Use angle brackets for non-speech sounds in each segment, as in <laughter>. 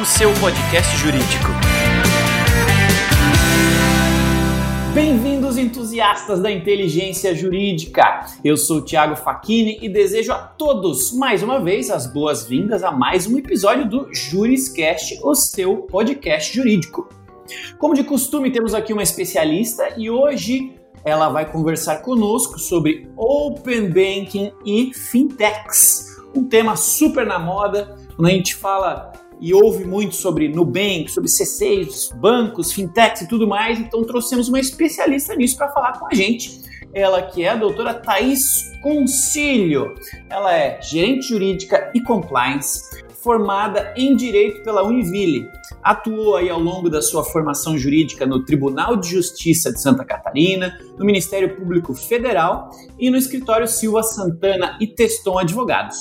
O seu podcast jurídico. Bem-vindos, entusiastas da inteligência jurídica! Eu sou o Thiago Facchini e desejo a todos, mais uma vez, as boas-vindas a mais um episódio do Juriscast, o seu podcast jurídico. Como de costume, temos aqui uma especialista e hoje ela vai conversar conosco sobre Open Banking e Fintechs, um tema super na moda. Quando a gente fala e ouve muito sobre Nubank, sobre C6, bancos, fintechs e tudo mais, então trouxemos uma especialista nisso para falar com a gente. Ela que é a doutora Thais Concílio. Ela é gerente jurídica e compliance, formada em Direito pela Univille. Atuou aí ao longo da sua formação jurídica no Tribunal de Justiça de Santa Catarina, no Ministério Público Federal e no escritório Silva Santana e Teston Advogados.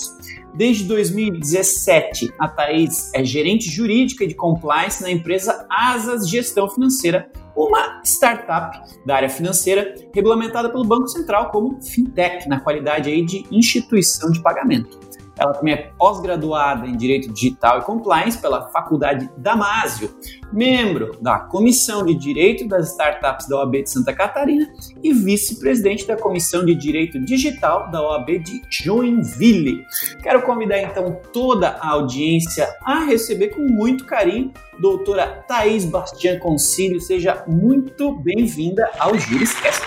Desde 2017, a Thaís é gerente jurídica de compliance na empresa Asas Gestão Financeira, uma startup da área financeira regulamentada pelo Banco Central como fintech, na qualidade aí de instituição de pagamento. Ela também é pós-graduada em Direito Digital e Compliance pela Faculdade Damásio, membro da Comissão de Direito das Startups da OAB de Santa Catarina e vice-presidente da Comissão de Direito Digital da OAB de Joinville. Quero convidar então toda a audiência a receber com muito carinho doutora Thaís Bastian Concílio. Seja muito bem-vinda ao Juriscast.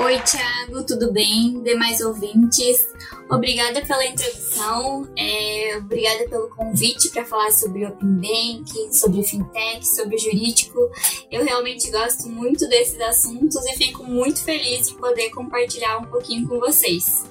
Oi, Thiago, tudo bem? Demais ouvintes, obrigada pela introdução, é, obrigada pelo convite para falar sobre Open Banking, sobre Fintech, sobre jurídico. Eu realmente gosto muito desses assuntos e fico muito feliz em poder compartilhar um pouquinho com vocês.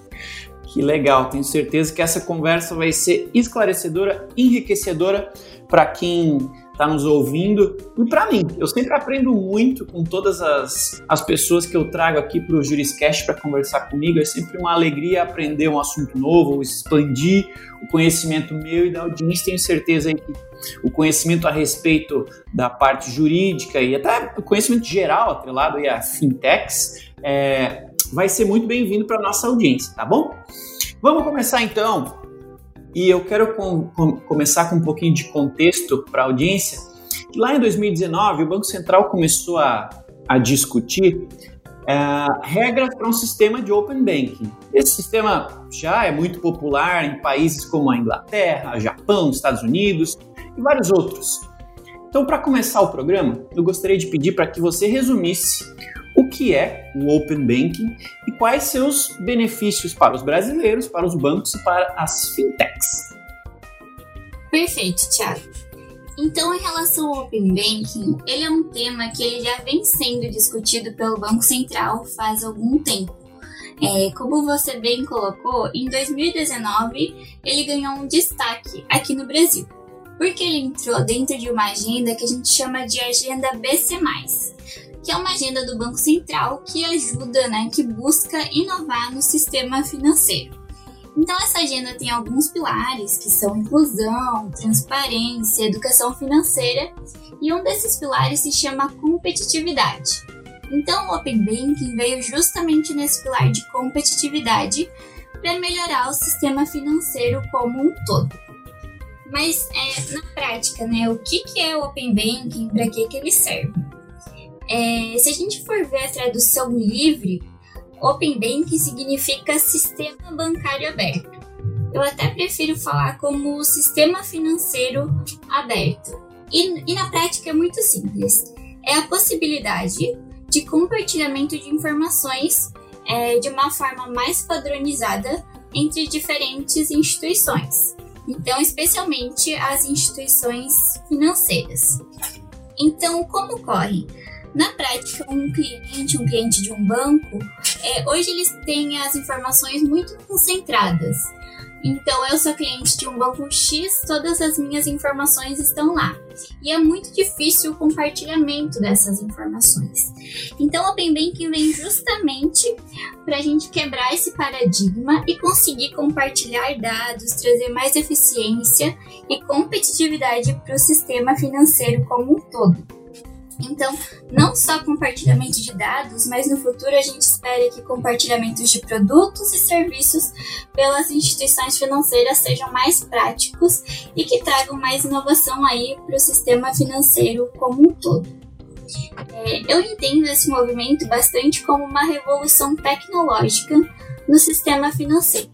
Que legal, tenho certeza que essa conversa vai ser esclarecedora, enriquecedora para quem está nos ouvindo. E para mim, eu sempre aprendo muito com todas as, as pessoas que eu trago aqui para o Juriscast para conversar comigo. É sempre uma alegria aprender um assunto novo, expandir o conhecimento meu e da audiência. Tenho certeza que o conhecimento a respeito da parte jurídica e até o conhecimento geral atrelado a fintechs é, vai ser muito bem-vindo para nossa audiência, tá bom? Vamos começar então e eu quero com, com, começar com um pouquinho de contexto para a audiência. Lá em 2019, o Banco Central começou a, a discutir é, regras para um sistema de Open Banking. Esse sistema já é muito popular em países como a Inglaterra, Japão, Estados Unidos e vários outros. Então, para começar o programa, eu gostaria de pedir para que você resumisse o que é o Open Banking e quais seus benefícios para os brasileiros, para os bancos e para as fintechs. Perfeito, Thiago. Então, em relação ao Open Banking, ele é um tema que já vem sendo discutido pelo Banco Central faz algum tempo. É, como você bem colocou, em 2019 ele ganhou um destaque aqui no Brasil, porque ele entrou dentro de uma agenda que a gente chama de Agenda BC que é uma agenda do Banco Central que ajuda, né, que busca inovar no sistema financeiro. Então essa agenda tem alguns pilares que são inclusão, transparência, educação financeira, e um desses pilares se chama competitividade. Então o Open Banking veio justamente nesse pilar de competitividade para melhorar o sistema financeiro como um todo. Mas é, na prática, né, o que, que é o Open Banking, para que, que ele serve? É, se a gente for ver a tradução livre, Open Banking significa sistema bancário aberto. Eu até prefiro falar como sistema financeiro aberto. E, e na prática é muito simples. É a possibilidade de compartilhamento de informações é, de uma forma mais padronizada entre diferentes instituições. Então, especialmente as instituições financeiras. Então, como ocorre? Na prática, um cliente, um cliente de um banco, é, hoje eles têm as informações muito concentradas. Então, eu sou cliente de um banco X, todas as minhas informações estão lá. E é muito difícil o compartilhamento dessas informações. Então, o Open Banking vem justamente para a gente quebrar esse paradigma e conseguir compartilhar dados, trazer mais eficiência e competitividade para o sistema financeiro como um todo. Então, não só compartilhamento de dados, mas no futuro a gente espera que compartilhamentos de produtos e serviços pelas instituições financeiras sejam mais práticos e que tragam mais inovação aí para o sistema financeiro como um todo. É, eu entendo esse movimento bastante como uma revolução tecnológica no sistema financeiro.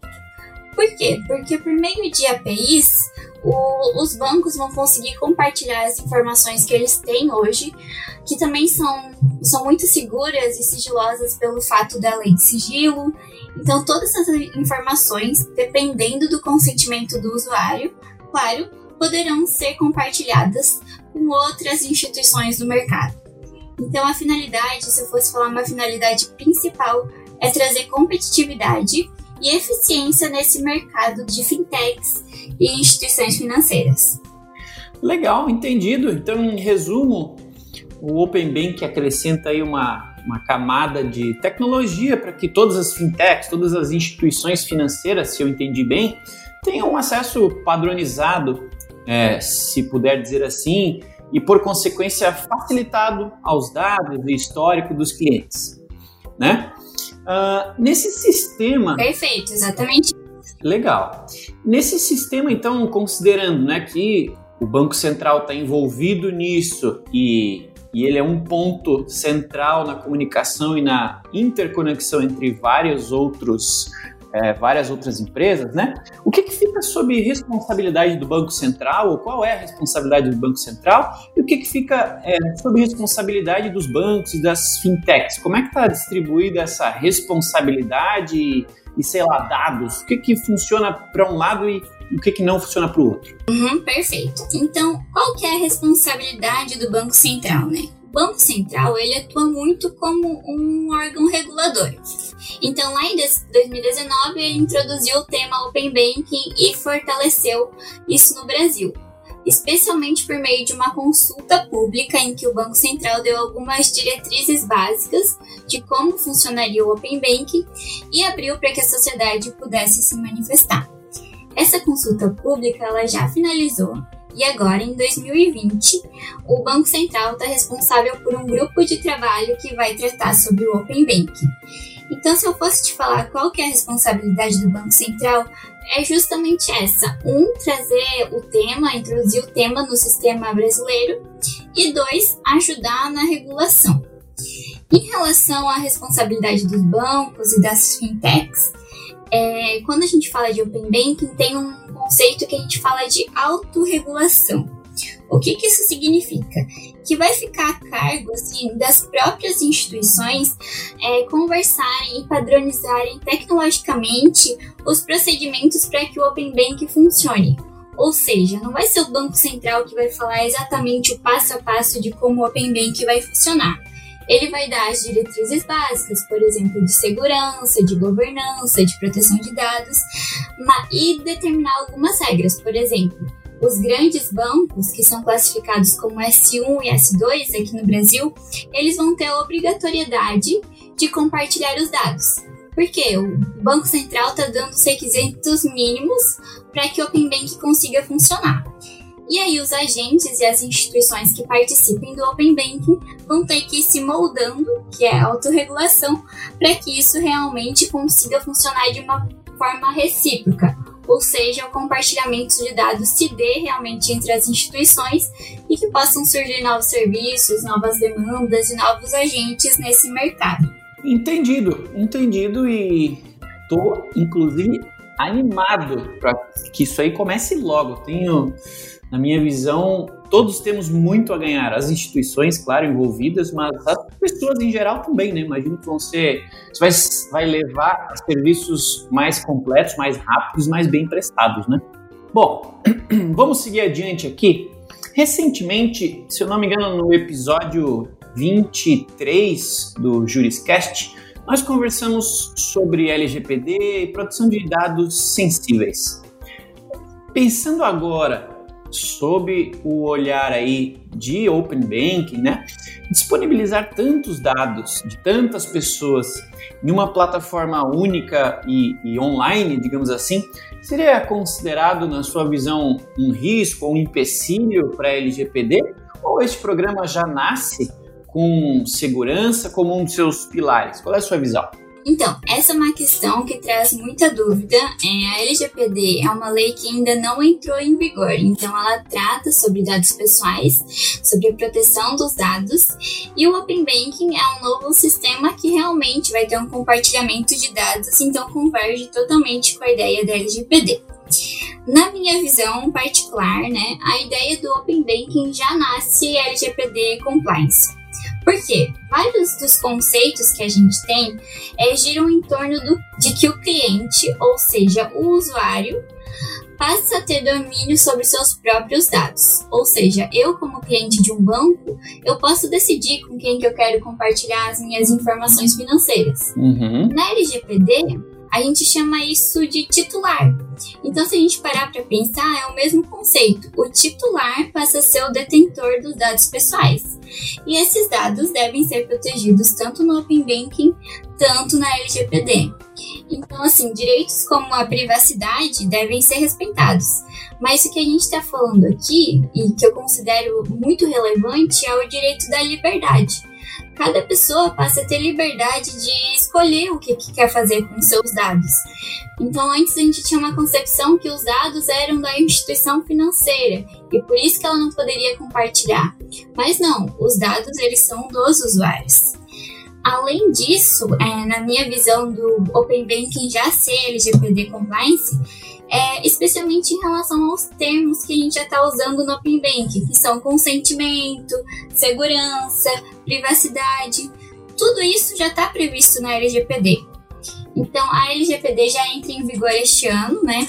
Por quê? Porque por meio de APIs, o, os bancos vão conseguir compartilhar as informações que eles têm hoje, que também são, são muito seguras e sigilosas pelo fato da lei de sigilo. Então, todas essas informações, dependendo do consentimento do usuário, claro, poderão ser compartilhadas com outras instituições do mercado. Então, a finalidade, se eu fosse falar uma finalidade principal, é trazer competitividade e eficiência nesse mercado de fintechs e instituições financeiras. Legal, entendido. Então, em resumo, o Open Bank acrescenta aí uma, uma camada de tecnologia para que todas as fintechs, todas as instituições financeiras, se eu entendi bem, tenham um acesso padronizado, é, se puder dizer assim, e por consequência facilitado aos dados e histórico dos clientes, né? Uh, nesse sistema. Perfeito, exatamente. Legal. Nesse sistema, então, considerando né, que o Banco Central está envolvido nisso e, e ele é um ponto central na comunicação e na interconexão entre vários outros é, várias outras empresas, né? O que, que fica sob responsabilidade do Banco Central, ou qual é a responsabilidade do Banco Central, e o que, que fica é, sob responsabilidade dos bancos e das fintechs? Como é que está distribuída essa responsabilidade e, e, sei lá, dados? O que, que funciona para um lado e o que, que não funciona para o outro? Uhum, perfeito. Então, qual que é a responsabilidade do Banco Central, né? Banco Central ele atua muito como um órgão regulador. Então, lá em 2019, ele introduziu o tema Open Banking e fortaleceu isso no Brasil, especialmente por meio de uma consulta pública em que o Banco Central deu algumas diretrizes básicas de como funcionaria o Open Banking e abriu para que a sociedade pudesse se manifestar. Essa consulta pública ela já finalizou e agora, em 2020, o Banco Central está responsável por um grupo de trabalho que vai tratar sobre o Open Banking. Então, se eu fosse te falar qual que é a responsabilidade do Banco Central, é justamente essa. Um, trazer o tema, introduzir o tema no sistema brasileiro. E dois, ajudar na regulação. Em relação à responsabilidade dos bancos e das fintechs, é, quando a gente fala de Open Banking, tem um conceito que a gente fala de autorregulação. O que, que isso significa? Que vai ficar a cargo assim, das próprias instituições é, conversarem e padronizarem tecnologicamente os procedimentos para que o Open Bank funcione. Ou seja, não vai ser o Banco Central que vai falar exatamente o passo a passo de como o Open Bank vai funcionar. Ele vai dar as diretrizes básicas, por exemplo, de segurança, de governança, de proteção de dados, e determinar algumas regras. Por exemplo, os grandes bancos, que são classificados como S1 e S2 aqui no Brasil, eles vão ter a obrigatoriedade de compartilhar os dados. Porque o Banco Central está dando os requisitos mínimos para que o Open Bank consiga funcionar. E aí os agentes e as instituições que participem do Open Banking vão ter que ir se moldando, que é a autorregulação, para que isso realmente consiga funcionar de uma forma recíproca, ou seja, o compartilhamento de dados se dê realmente entre as instituições e que possam surgir novos serviços, novas demandas e novos agentes nesse mercado. Entendido, entendido e tô inclusive animado para que isso aí comece logo. Tenho na minha visão, todos temos muito a ganhar. As instituições, claro, envolvidas, mas as pessoas em geral também, né? Imagino que vão ser. Isso vai, vai levar a serviços mais completos, mais rápidos, mais bem prestados, né? Bom, <clears throat> vamos seguir adiante aqui. Recentemente, se eu não me engano, no episódio 23 do Juriscast, nós conversamos sobre LGPD e proteção de dados sensíveis. Pensando agora sob o olhar aí de Open Banking, né, disponibilizar tantos dados de tantas pessoas em uma plataforma única e, e, online, digamos assim, seria considerado, na sua visão, um risco ou um empecilho para a LGPD? Ou este programa já nasce com segurança como um dos seus pilares? Qual é a sua visão? Então, essa é uma questão que traz muita dúvida. É, a LGPD é uma lei que ainda não entrou em vigor, então ela trata sobre dados pessoais, sobre a proteção dos dados, e o Open Banking é um novo sistema que realmente vai ter um compartilhamento de dados, então converge totalmente com a ideia da LGPD. Na minha visão particular, né, a ideia do Open Banking já nasce LGPD Compliance. Por quê? Vários dos conceitos que a gente tem é, giram em torno do, de que o cliente, ou seja, o usuário, passa a ter domínio sobre seus próprios dados. Ou seja, eu como cliente de um banco, eu posso decidir com quem que eu quero compartilhar as minhas informações financeiras. Uhum. Na LGPD, a gente chama isso de titular. Então, se a gente parar para pensar, é o mesmo conceito. O titular passa a ser o detentor dos dados pessoais. E esses dados devem ser protegidos tanto no Open Banking, tanto na LGPD. Então, assim, direitos como a privacidade devem ser respeitados. Mas o que a gente está falando aqui, e que eu considero muito relevante, é o direito da liberdade cada pessoa passa a ter liberdade de escolher o que, que, quer fazer com seus dados. Então, antes a gente tinha uma concepção que os dados eram da instituição financeira e por isso que ela não poderia compartilhar. Mas não, os dados eles são dos usuários. Além disso, é, na minha visão do Open Banking já ser LGPD Compliance, é, especialmente em relação aos termos que a gente já está usando no Open Banking, que são consentimento, segurança, privacidade. Tudo isso já está previsto na LGPD. Então, a LGPD já entra em vigor este ano, né?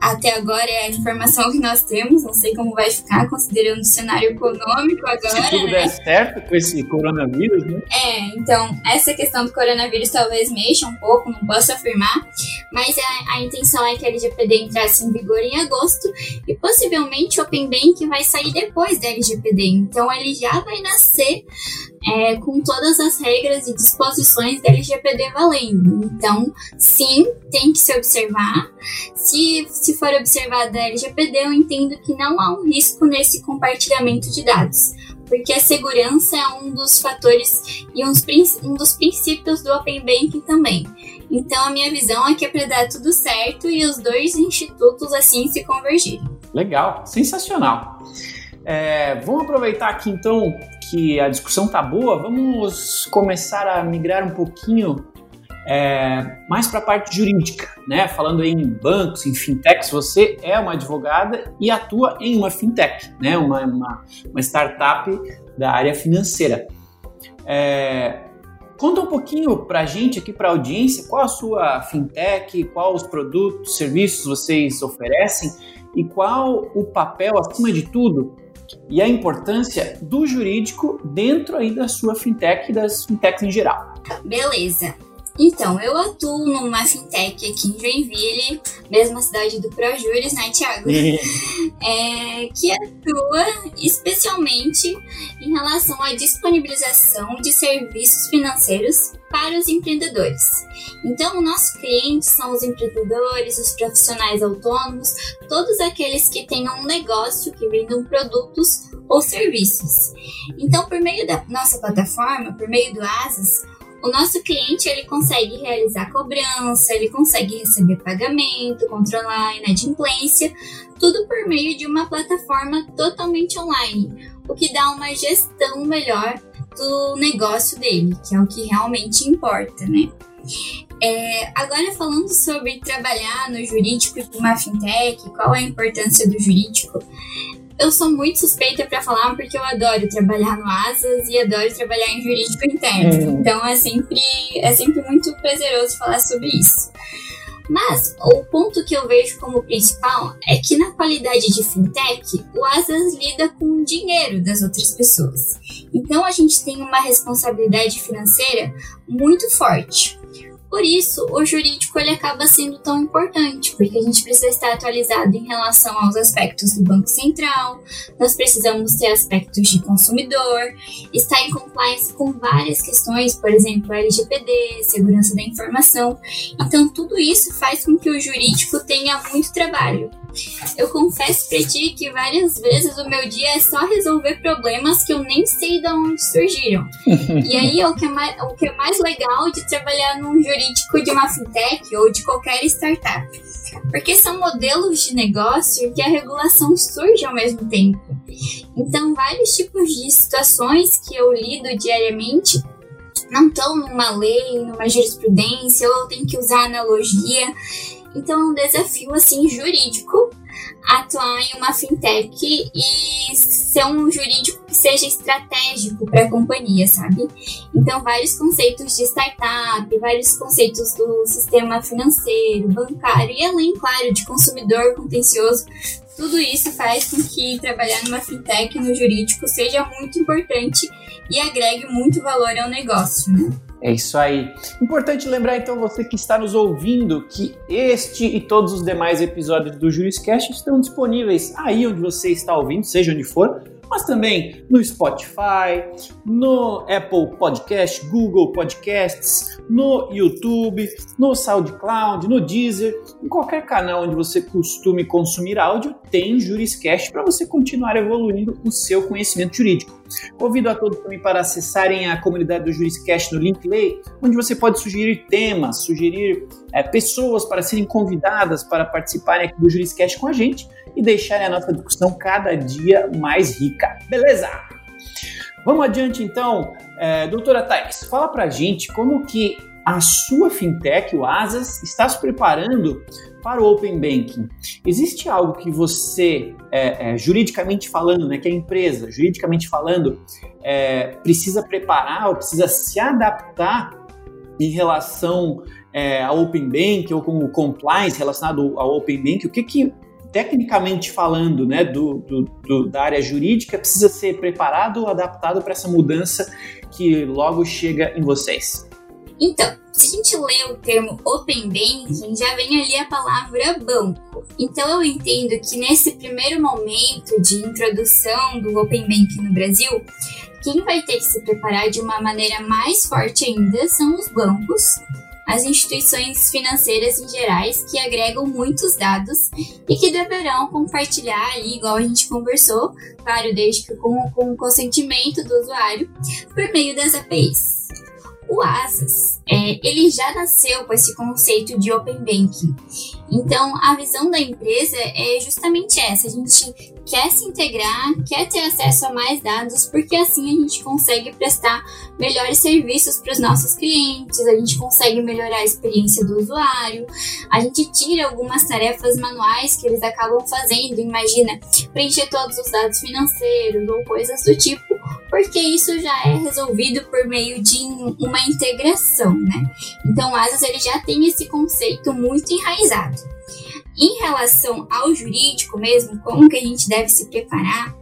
Até agora é a informação que nós temos, não sei como vai ficar, considerando o cenário econômico agora. Se tudo né? der certo com esse coronavírus, né? É, então, essa questão do coronavírus talvez mexa um pouco, não posso afirmar, mas a, a intenção é que a LGPD entrasse em vigor em agosto e possivelmente o Open Bank vai sair depois da LGPD, então ele já vai nascer é, com todas as regras e disposições da LGPD valendo. Então, sim, tem que se observar. Se, se for observada a LGPD, eu entendo que não há um risco nesse compartilhamento de dados, porque a segurança é um dos fatores e uns, um dos princípios do Open Banking também. Então, a minha visão é que é para dar tudo certo e os dois institutos assim se convergirem. Legal, sensacional. É, vamos aproveitar aqui então que a discussão tá boa, vamos começar a migrar um pouquinho é, mais para a parte jurídica, né? Falando em bancos, em fintechs, você é uma advogada e atua em uma fintech, né? Uma, uma, uma startup da área financeira. É, conta um pouquinho para a gente aqui, para a audiência, qual a sua fintech, quais os produtos, serviços vocês oferecem e qual o papel, acima de tudo, e a importância do jurídico dentro aí da sua fintech e das fintechs em geral. Beleza. Então, eu atuo numa fintech aqui em Joinville, mesma cidade do ProJuris, né, Thiago? <laughs> é, que atua especialmente em relação à disponibilização de serviços financeiros para os empreendedores. Então, nossos clientes são os empreendedores, os profissionais autônomos, todos aqueles que tenham um negócio que vendam produtos ou serviços. Então, por meio da nossa plataforma, por meio do Asas, o nosso cliente ele consegue realizar cobrança, ele consegue receber pagamento, controlar a inadimplência, tudo por meio de uma plataforma totalmente online, o que dá uma gestão melhor do negócio dele, que é o que realmente importa, né? É, agora falando sobre trabalhar no jurídico de uma fintech, qual é a importância do jurídico? Eu sou muito suspeita para falar porque eu adoro trabalhar no Asas e adoro trabalhar em jurídico interno. Uhum. Então é sempre, é sempre muito prazeroso falar sobre isso. Mas o ponto que eu vejo como principal é que na qualidade de fintech, o Asas lida com o dinheiro das outras pessoas. Então a gente tem uma responsabilidade financeira muito forte. Por isso, o jurídico ele acaba sendo tão importante, porque a gente precisa estar atualizado em relação aos aspectos do Banco Central, nós precisamos ter aspectos de consumidor, estar em compliance com várias questões, por exemplo, LGPD, segurança da informação. Então, tudo isso faz com que o jurídico tenha muito trabalho. Eu confesso pra ti que várias vezes o meu dia é só resolver problemas que eu nem sei de onde surgiram. e aí é o que é mais, o que é mais legal de trabalhar num jurídico de uma fintech ou de qualquer startup. Porque são modelos de negócio que a regulação surge ao mesmo tempo. Então, vários tipos de situações que eu lido diariamente não estão numa lei, numa jurisprudência, ou eu tenho que usar analogia. Então é um desafio assim jurídico atuar em uma fintech e ser um jurídico que seja estratégico para a companhia, sabe? Então, vários conceitos de startup, vários conceitos do sistema financeiro, bancário e além, claro, de consumidor contencioso, tudo isso faz com que trabalhar numa fintech no jurídico seja muito importante e agregue muito valor ao negócio, né? É isso aí. Importante lembrar então você que está nos ouvindo que este e todos os demais episódios do Juriscast estão disponíveis aí onde você está ouvindo, seja onde for, mas também no Spotify, no Apple Podcast, Google Podcasts, no YouTube, no SoundCloud, no Deezer, em qualquer canal onde você costume consumir áudio, tem Juriscast para você continuar evoluindo o seu conhecimento jurídico. Convido a todos também para acessarem a comunidade do Juriscast no Linkly, onde você pode sugerir temas, sugerir é, pessoas para serem convidadas para participarem aqui do Juriscast com a gente e deixarem a nossa discussão cada dia mais rica. Beleza? Vamos adiante então, é, doutora Thais, fala pra gente como que a sua fintech, o Asas, está se preparando para o Open Banking. Existe algo que você, é, é, juridicamente falando, né, que a empresa, juridicamente falando, é, precisa preparar ou precisa se adaptar em relação é, ao Open Bank ou com o compliance relacionado ao Open Bank? O que, que tecnicamente falando, né, do, do, do, da área jurídica, precisa ser preparado ou adaptado para essa mudança que logo chega em vocês? Então, se a gente lê o termo Open Banking, já vem ali a palavra banco. Então, eu entendo que nesse primeiro momento de introdução do Open Banking no Brasil, quem vai ter que se preparar de uma maneira mais forte ainda são os bancos, as instituições financeiras em gerais que agregam muitos dados e que deverão compartilhar igual a gente conversou, claro, desde que com, com o consentimento do usuário, por meio das APIs. O Asas, é, ele já nasceu com esse conceito de Open Banking. Então, a visão da empresa é justamente essa: a gente quer se integrar, quer ter acesso a mais dados, porque assim a gente consegue prestar melhores serviços para os nossos clientes, a gente consegue melhorar a experiência do usuário, a gente tira algumas tarefas manuais que eles acabam fazendo, imagina, preencher todos os dados financeiros ou coisas do tipo, porque isso já é resolvido por meio de uma integração, né? Então, o Asas ele já tem esse conceito muito enraizado. Em relação ao jurídico mesmo, como que a gente deve se preparar?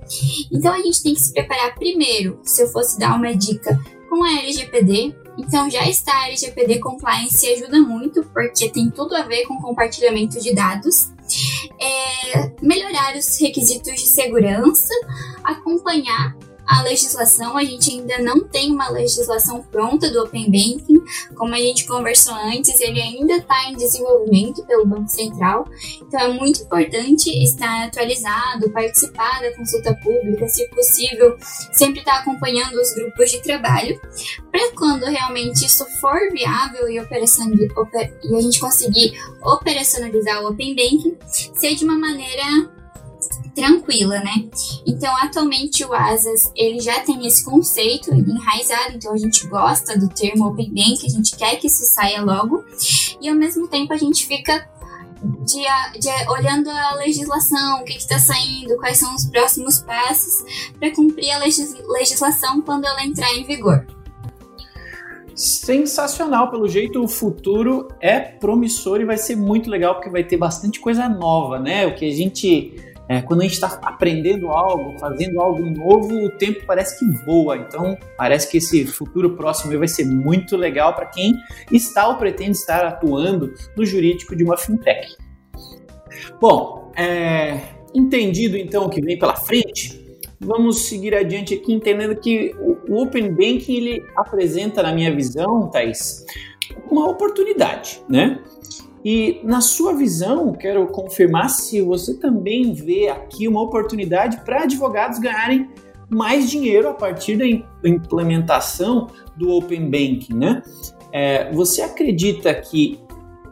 Então, a gente tem que se preparar primeiro, se eu fosse dar uma dica, com a LGPD. Então, já está a LGPD Compliance ajuda muito, porque tem tudo a ver com compartilhamento de dados. É, melhorar os requisitos de segurança, acompanhar a legislação, a gente ainda não tem uma legislação pronta do Open Banking, como a gente conversou antes, ele ainda está em desenvolvimento pelo Banco Central, então é muito importante estar atualizado, participar da consulta pública, se possível, sempre estar acompanhando os grupos de trabalho, para quando realmente isso for viável e, e a gente conseguir operacionalizar o Open Banking, ser de uma maneira tranquila, né? Então, atualmente o Asas, ele já tem esse conceito enraizado, então a gente gosta do termo Open Bank, a gente quer que isso saia logo, e ao mesmo tempo a gente fica de, de, olhando a legislação, o que está saindo, quais são os próximos passos para cumprir a legis, legislação quando ela entrar em vigor. Sensacional, pelo jeito o futuro é promissor e vai ser muito legal porque vai ter bastante coisa nova, né? O que a gente é, quando a gente está aprendendo algo, fazendo algo novo, o tempo parece que voa. Então, parece que esse futuro próximo vai ser muito legal para quem está ou pretende estar atuando no jurídico de uma fintech. Bom, é, entendido então o que vem pela frente, vamos seguir adiante aqui entendendo que o Open Banking ele apresenta, na minha visão, Thais, uma oportunidade, né? E na sua visão, quero confirmar se você também vê aqui uma oportunidade para advogados ganharem mais dinheiro a partir da implementação do Open Banking, né? É, você acredita que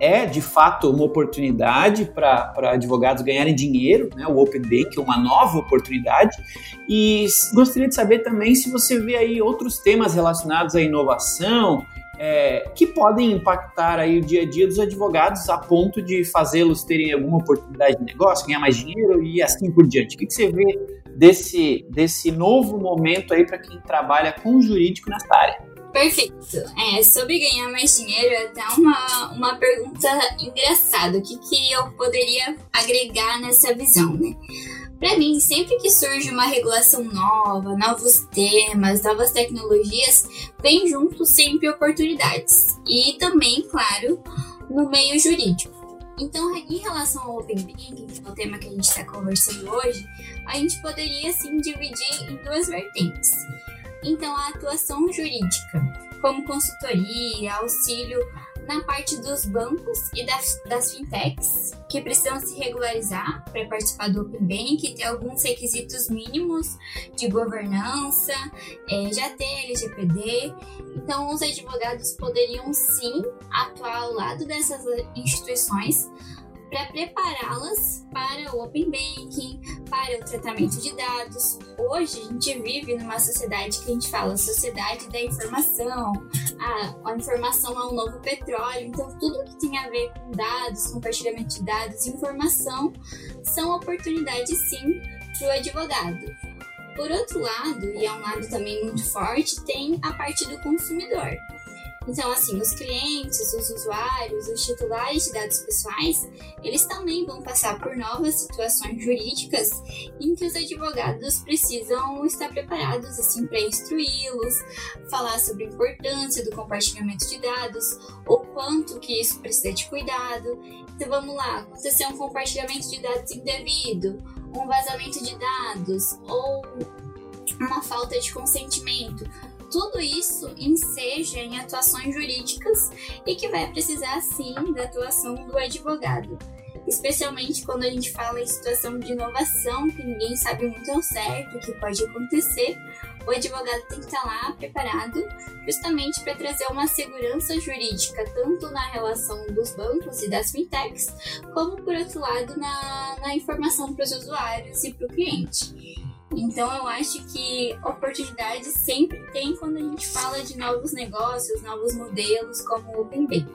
é de fato uma oportunidade para advogados ganharem dinheiro, né? o Open Banking é uma nova oportunidade. E gostaria de saber também se você vê aí outros temas relacionados à inovação, é, que podem impactar aí o dia a dia dos advogados a ponto de fazê-los terem alguma oportunidade de negócio, ganhar mais dinheiro e assim por diante. O que, que você vê desse, desse novo momento aí para quem trabalha com jurídico nessa área? Perfeito. É, sobre ganhar mais dinheiro, é até uma, uma pergunta engraçada. O que, que eu poderia agregar nessa visão, né? Para mim, sempre que surge uma regulação nova, novos temas, novas tecnologias, vem junto sempre oportunidades. E também, claro, no meio jurídico. Então, em relação ao Open Banking, que é o tema que a gente está conversando hoje, a gente poderia sim dividir em duas vertentes. Então, a atuação jurídica, como consultoria, auxílio na parte dos bancos e das, das fintechs, que precisam se regularizar para participar do Open Bank, ter alguns requisitos mínimos de governança, é, já ter LGPD. Então, os advogados poderiam sim atuar ao lado dessas instituições para prepará-las para o Open Banking, para o tratamento de dados. Hoje a gente vive numa sociedade que a gente fala sociedade da informação, a, a informação é um novo petróleo, então tudo que tem a ver com dados, compartilhamento de dados, informação, são oportunidades sim para o advogado. Por outro lado, e é um lado também muito forte, tem a parte do consumidor. Então, assim, os clientes, os usuários, os titulares de dados pessoais, eles também vão passar por novas situações jurídicas em que os advogados precisam estar preparados, assim, para instruí-los, falar sobre a importância do compartilhamento de dados, o quanto que isso precisa de cuidado. Então, vamos lá, aconteceu um compartilhamento de dados indevido, um vazamento de dados ou uma falta de consentimento tudo isso enseja em atuações jurídicas e que vai precisar sim da atuação do advogado. Especialmente quando a gente fala em situação de inovação, que ninguém sabe muito ao certo o que pode acontecer, o advogado tem que estar lá preparado justamente para trazer uma segurança jurídica, tanto na relação dos bancos e das fintechs, como por outro lado na, na informação para os usuários e para o cliente. Então eu acho que oportunidade sempre tem quando a gente fala de novos negócios, novos modelos como o Open Bank.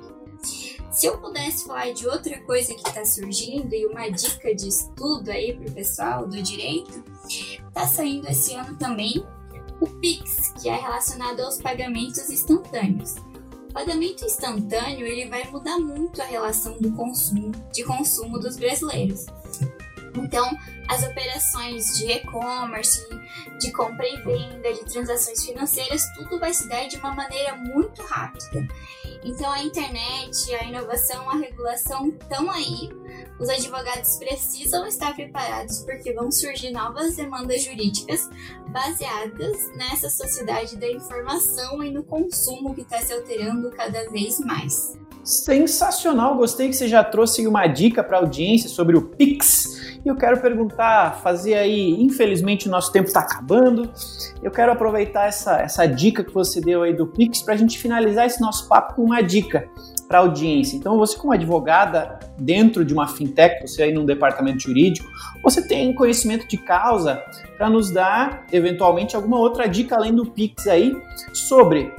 Se eu pudesse falar de outra coisa que está surgindo e uma dica de estudo aí para o pessoal do direito, está saindo esse ano também o Pix, que é relacionado aos pagamentos instantâneos. O pagamento instantâneo ele vai mudar muito a relação do consumo, de consumo dos brasileiros. Então, as operações de e-commerce, de compra e venda, de transações financeiras, tudo vai se dar de uma maneira muito rápida. Então, a internet, a inovação, a regulação estão aí. Os advogados precisam estar preparados porque vão surgir novas demandas jurídicas baseadas nessa sociedade da informação e no consumo que está se alterando cada vez mais. Sensacional, gostei que você já trouxe uma dica para a audiência sobre o Pix e eu quero perguntar, fazer aí, infelizmente o nosso tempo está acabando. Eu quero aproveitar essa, essa dica que você deu aí do Pix para a gente finalizar esse nosso papo com uma dica para a audiência. Então, você como advogada dentro de uma fintech, você aí num departamento jurídico, você tem conhecimento de causa para nos dar eventualmente alguma outra dica além do Pix aí sobre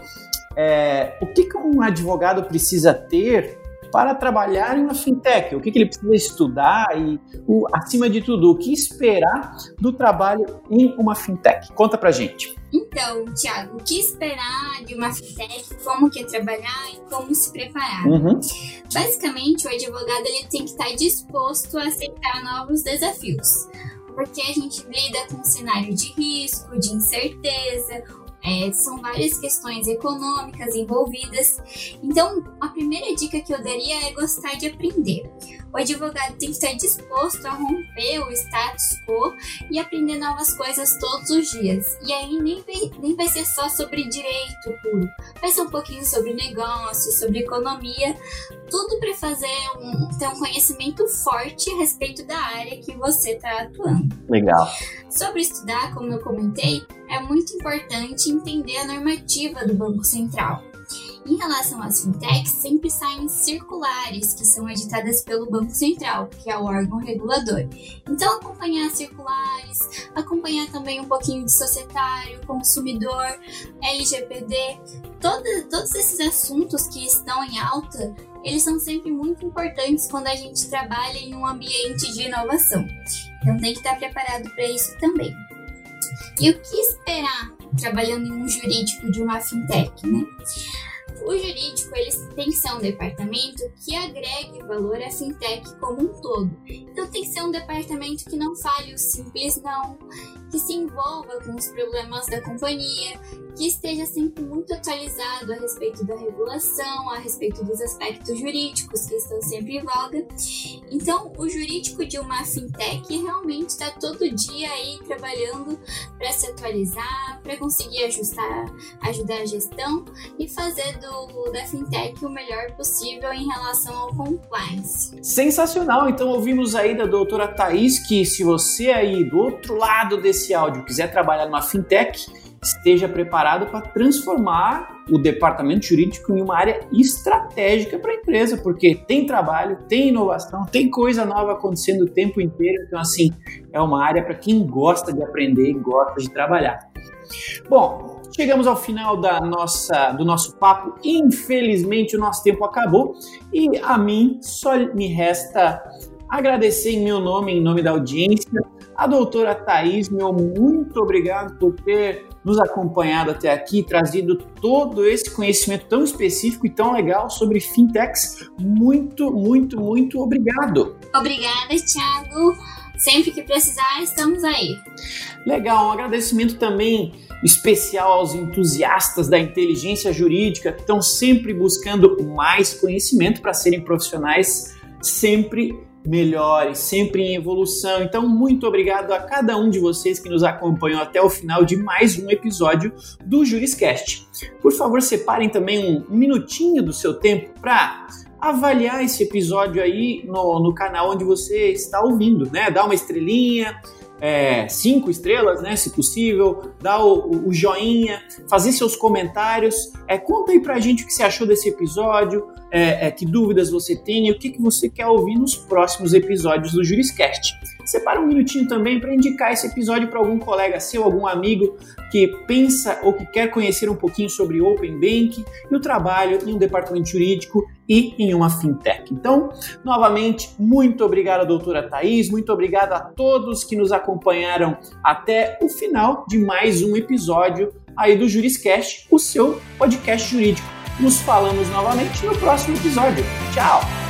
é, o que, que um advogado precisa ter para trabalhar em uma fintech? O que, que ele precisa estudar e, o, acima de tudo, o que esperar do trabalho em uma fintech? Conta pra gente. Então, Thiago, o que esperar de uma fintech, como que é trabalhar e como se preparar? Uhum. Basicamente, o advogado ele tem que estar disposto a aceitar novos desafios. porque a gente lida com um cenário de risco, de incerteza, é, são várias questões econômicas envolvidas. Então, a primeira dica que eu daria é gostar de aprender. O advogado tem que estar disposto a romper o status quo e aprender novas coisas todos os dias. E aí nem vai, nem vai ser só sobre direito puro, vai ser um pouquinho sobre negócio, sobre economia, tudo para fazer um, ter um conhecimento forte a respeito da área que você está atuando. Legal. Sobre estudar, como eu comentei, é muito importante entender a normativa do Banco Central. Em relação às fintechs, sempre saem circulares que são editadas pelo Banco Central, que é o órgão regulador. Então, acompanhar circulares, acompanhar também um pouquinho de societário, consumidor, LGPD, todo, todos esses assuntos que estão em alta, eles são sempre muito importantes quando a gente trabalha em um ambiente de inovação. Então, tem que estar preparado para isso também. E o que esperar trabalhando em um jurídico de uma fintech, né? O jurídico ele tem que ser um departamento que agregue valor à fintech como um todo. Então tem que ser um departamento que não fale o simples não, que se envolva com os problemas da companhia, que esteja sempre muito atualizado a respeito da regulação, a respeito dos aspectos jurídicos que estão sempre em voga. Então, o jurídico de uma fintech realmente está todo dia aí trabalhando para se atualizar, para conseguir ajustar, ajudar a gestão e fazer do, da fintech o melhor possível em relação ao compliance. Sensacional! Então, ouvimos aí da doutora Thaís que se você aí do outro lado desse áudio quiser trabalhar numa fintech, esteja preparado para transformar o departamento jurídico em uma área estratégica para a empresa, porque tem trabalho, tem inovação, tem coisa nova acontecendo o tempo inteiro. Então, assim, é uma área para quem gosta de aprender e gosta de trabalhar. Bom, chegamos ao final da nossa, do nosso papo. Infelizmente, o nosso tempo acabou e a mim só me resta agradecer em meu nome, em nome da audiência, a doutora Thais, meu muito obrigado por ter nos acompanhado até aqui, trazido todo esse conhecimento tão específico e tão legal sobre fintechs. Muito, muito, muito obrigado. Obrigada, Thiago. Sempre que precisar, estamos aí. Legal, um agradecimento também especial aos entusiastas da inteligência jurídica que estão sempre buscando mais conhecimento para serem profissionais sempre melhores, sempre em evolução. Então, muito obrigado a cada um de vocês que nos acompanhou até o final de mais um episódio do Juriscast. Por favor, separem também um minutinho do seu tempo para avaliar esse episódio aí no, no canal onde você está ouvindo, né? Dá uma estrelinha, é, cinco estrelas, né, se possível, dá o, o joinha, fazer seus comentários, é, conta aí pra gente o que você achou desse episódio, é, é, que dúvidas você tem e o que, que você quer ouvir nos próximos episódios do Juriscast. Separa um minutinho também para indicar esse episódio para algum colega seu, algum amigo que pensa ou que quer conhecer um pouquinho sobre Open Bank e o trabalho em um departamento jurídico e em uma fintech. Então, novamente, muito obrigado, doutora Thais, muito obrigado a todos que nos acompanharam até o final de mais um episódio aí do Juriscast, o seu podcast jurídico. Nos falamos novamente no próximo episódio. Tchau!